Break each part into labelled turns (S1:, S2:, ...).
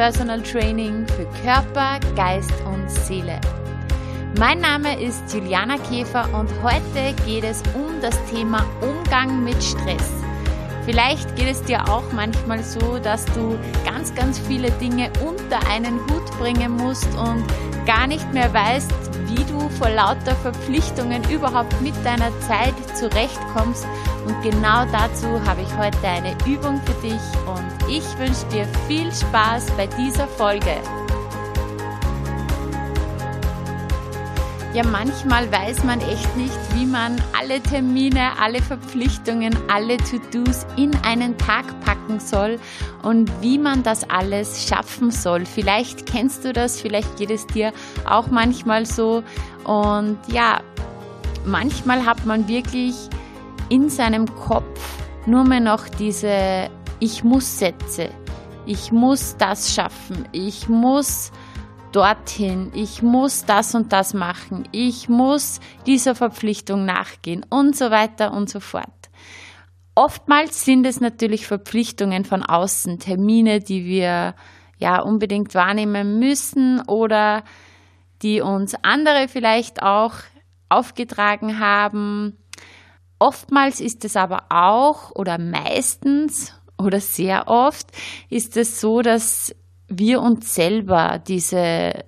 S1: Personal Training für Körper, Geist und Seele. Mein Name ist Juliana Käfer und heute geht es um das Thema Umgang mit Stress. Vielleicht geht es dir auch manchmal so, dass du ganz, ganz viele Dinge unter einen Hut bringen musst und gar nicht mehr weißt, wie du vor lauter Verpflichtungen überhaupt mit deiner Zeit zurechtkommst. Und genau dazu habe ich heute eine Übung für dich und ich wünsche dir viel Spaß bei dieser Folge. Ja, manchmal weiß man echt nicht, wie man alle Termine, alle Verpflichtungen, alle To-Dos in einen Tag packen soll und wie man das alles schaffen soll. Vielleicht kennst du das, vielleicht geht es dir auch manchmal so. Und ja, manchmal hat man wirklich in seinem Kopf nur mehr noch diese Ich muss Sätze. Ich muss das schaffen. Ich muss dorthin, ich muss das und das machen, ich muss dieser Verpflichtung nachgehen und so weiter und so fort. Oftmals sind es natürlich Verpflichtungen von außen, Termine, die wir ja unbedingt wahrnehmen müssen oder die uns andere vielleicht auch aufgetragen haben. Oftmals ist es aber auch oder meistens oder sehr oft ist es so, dass wir uns selber diese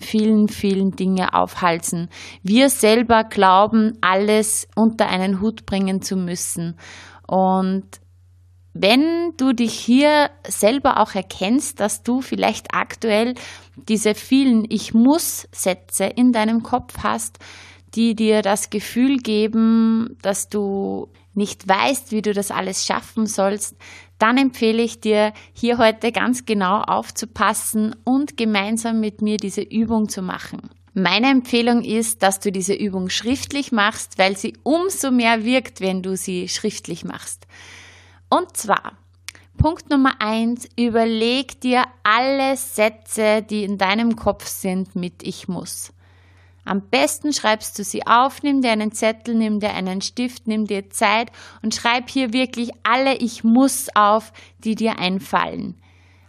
S1: vielen, vielen Dinge aufhalsen. Wir selber glauben, alles unter einen Hut bringen zu müssen. Und wenn du dich hier selber auch erkennst, dass du vielleicht aktuell diese vielen Ich muss Sätze in deinem Kopf hast, die dir das Gefühl geben, dass du nicht weißt, wie du das alles schaffen sollst, dann empfehle ich dir, hier heute ganz genau aufzupassen und gemeinsam mit mir diese Übung zu machen. Meine Empfehlung ist, dass du diese Übung schriftlich machst, weil sie umso mehr wirkt, wenn du sie schriftlich machst. Und zwar, Punkt Nummer eins, überleg dir alle Sätze, die in deinem Kopf sind mit Ich muss. Am besten schreibst du sie auf, nimm dir einen Zettel, nimm dir einen Stift, nimm dir Zeit und schreib hier wirklich alle Ich muss auf, die dir einfallen.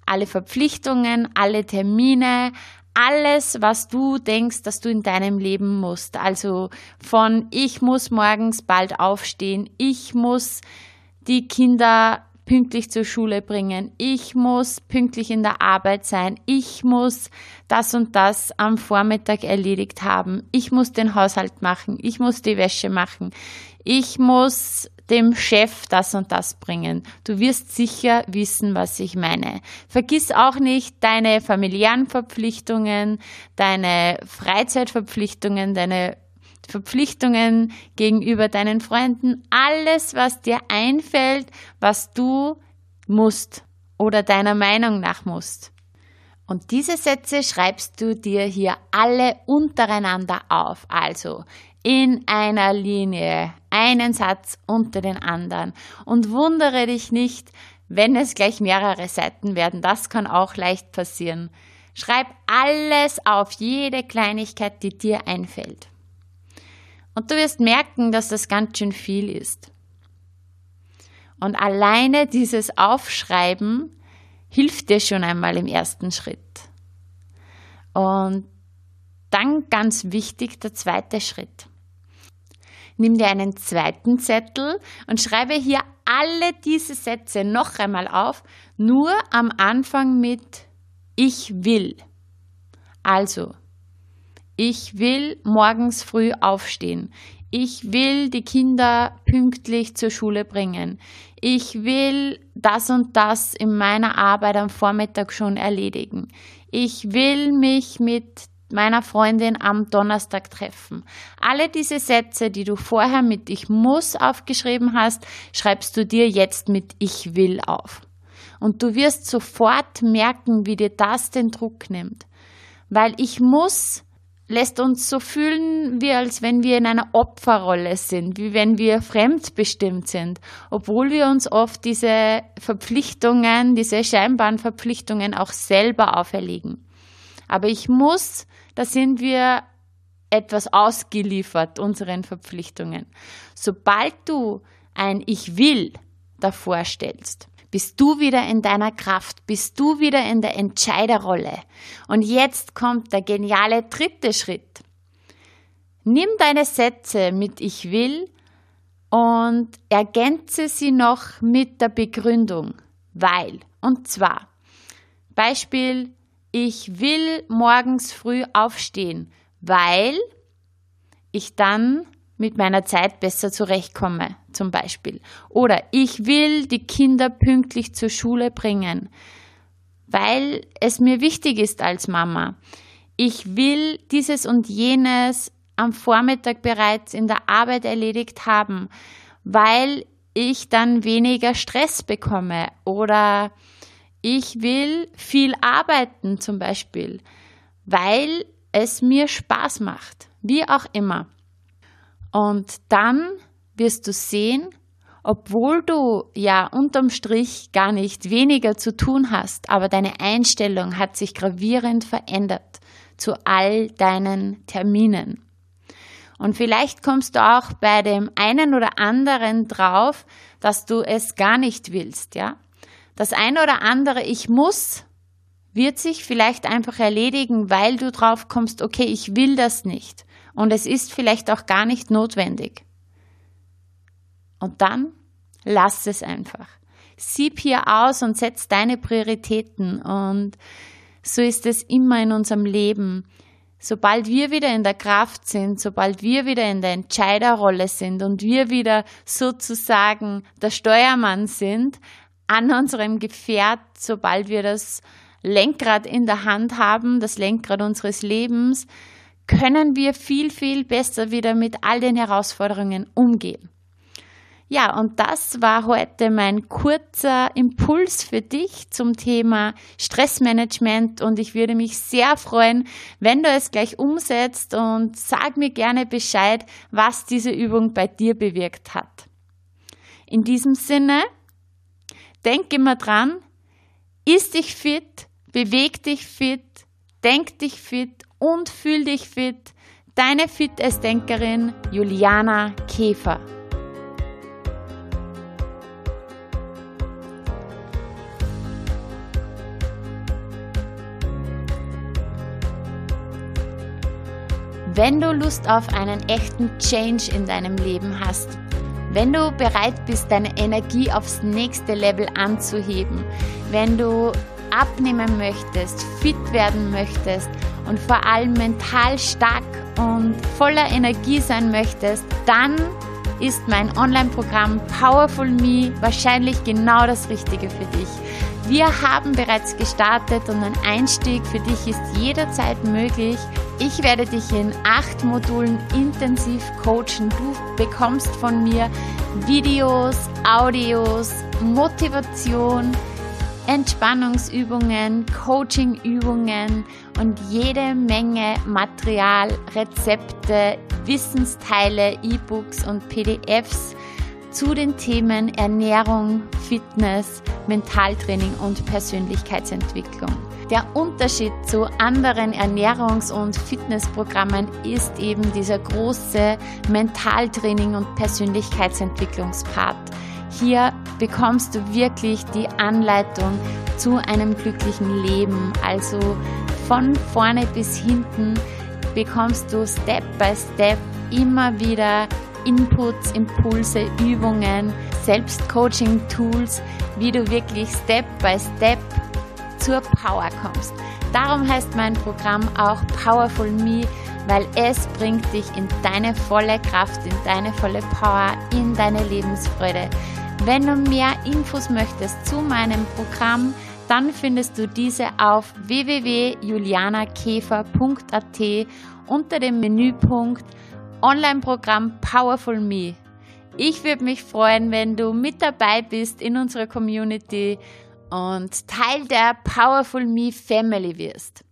S1: Alle Verpflichtungen, alle Termine, alles, was du denkst, dass du in deinem Leben musst. Also von ich muss morgens bald aufstehen, ich muss die Kinder pünktlich zur Schule bringen, ich muss pünktlich in der Arbeit sein, ich muss das und das am Vormittag erledigt haben, ich muss den Haushalt machen, ich muss die Wäsche machen, ich muss dem Chef das und das bringen. Du wirst sicher wissen, was ich meine. Vergiss auch nicht deine familiären Verpflichtungen, deine Freizeitverpflichtungen, deine Verpflichtungen gegenüber deinen Freunden, alles, was dir einfällt, was du musst oder deiner Meinung nach musst. Und diese Sätze schreibst du dir hier alle untereinander auf, also in einer Linie, einen Satz unter den anderen. Und wundere dich nicht, wenn es gleich mehrere Seiten werden, das kann auch leicht passieren. Schreib alles auf, jede Kleinigkeit, die dir einfällt. Und du wirst merken, dass das ganz schön viel ist. Und alleine dieses Aufschreiben hilft dir schon einmal im ersten Schritt. Und dann ganz wichtig der zweite Schritt. Nimm dir einen zweiten Zettel und schreibe hier alle diese Sätze noch einmal auf, nur am Anfang mit Ich will. Also, ich will morgens früh aufstehen. Ich will die Kinder pünktlich zur Schule bringen. Ich will das und das in meiner Arbeit am Vormittag schon erledigen. Ich will mich mit meiner Freundin am Donnerstag treffen. Alle diese Sätze, die du vorher mit Ich muss aufgeschrieben hast, schreibst du dir jetzt mit Ich will auf. Und du wirst sofort merken, wie dir das den Druck nimmt. Weil ich muss lässt uns so fühlen, wie als wenn wir in einer Opferrolle sind, wie wenn wir fremdbestimmt sind, obwohl wir uns oft diese Verpflichtungen, diese scheinbaren Verpflichtungen auch selber auferlegen. Aber ich muss, da sind wir etwas ausgeliefert unseren Verpflichtungen. Sobald du ein Ich will davor stellst, bist du wieder in deiner Kraft, bist du wieder in der Entscheiderrolle. Und jetzt kommt der geniale dritte Schritt. Nimm deine Sätze mit Ich will und ergänze sie noch mit der Begründung, weil. Und zwar, Beispiel, ich will morgens früh aufstehen, weil ich dann mit meiner Zeit besser zurechtkomme, zum Beispiel. Oder ich will die Kinder pünktlich zur Schule bringen, weil es mir wichtig ist als Mama. Ich will dieses und jenes am Vormittag bereits in der Arbeit erledigt haben, weil ich dann weniger Stress bekomme oder ich will viel arbeiten zum Beispiel, weil es mir Spaß macht, wie auch immer. Und dann wirst du sehen, obwohl du ja unterm Strich gar nicht weniger zu tun hast, aber deine Einstellung hat sich gravierend verändert zu all deinen Terminen. Und vielleicht kommst du auch bei dem einen oder anderen drauf, dass du es gar nicht willst, ja. Das eine oder andere Ich muss wird sich vielleicht einfach erledigen, weil du drauf kommst, okay, ich will das nicht. Und es ist vielleicht auch gar nicht notwendig. Und dann lass es einfach. Sieb hier aus und setz deine Prioritäten. Und so ist es immer in unserem Leben sobald wir wieder in der Kraft sind, sobald wir wieder in der Entscheiderrolle sind und wir wieder sozusagen der Steuermann sind an unserem Gefährt, sobald wir das Lenkrad in der Hand haben, das Lenkrad unseres Lebens, können wir viel, viel besser wieder mit all den Herausforderungen umgehen. Ja, und das war heute mein kurzer Impuls für dich zum Thema Stressmanagement und ich würde mich sehr freuen, wenn du es gleich umsetzt und sag mir gerne Bescheid, was diese Übung bei dir bewirkt hat. In diesem Sinne, denk immer dran, ist dich fit, beweg dich fit, denk dich fit und fühl dich fit. Deine Fitnessdenkerin Juliana Käfer. Wenn du Lust auf einen echten Change in deinem Leben hast, wenn du bereit bist, deine Energie aufs nächste Level anzuheben, wenn du abnehmen möchtest, fit werden möchtest und vor allem mental stark und voller Energie sein möchtest, dann ist mein Online-Programm Powerful Me wahrscheinlich genau das Richtige für dich. Wir haben bereits gestartet und ein Einstieg für dich ist jederzeit möglich. Ich werde dich in acht Modulen intensiv coachen. Du bekommst von mir Videos, Audios, Motivation, Entspannungsübungen, Coachingübungen und jede Menge Material, Rezepte, Wissensteile, E-Books und PDFs zu den Themen Ernährung, Fitness, Mentaltraining und Persönlichkeitsentwicklung. Der Unterschied zu anderen Ernährungs- und Fitnessprogrammen ist eben dieser große Mentaltraining und Persönlichkeitsentwicklungspart. Hier bekommst du wirklich die Anleitung zu einem glücklichen Leben. Also von vorne bis hinten bekommst du Step by Step immer wieder Inputs, Impulse, Übungen, Selbstcoaching-Tools, wie du wirklich Step by Step zur Power kommst. Darum heißt mein Programm auch Powerful Me, weil es bringt dich in deine volle Kraft, in deine volle Power, in deine Lebensfreude. Wenn du mehr Infos möchtest zu meinem Programm, dann findest du diese auf www.julianakäfer.at unter dem Menüpunkt Online-Programm Powerful Me. Ich würde mich freuen, wenn du mit dabei bist in unserer Community und Teil der Powerful Me Family wirst.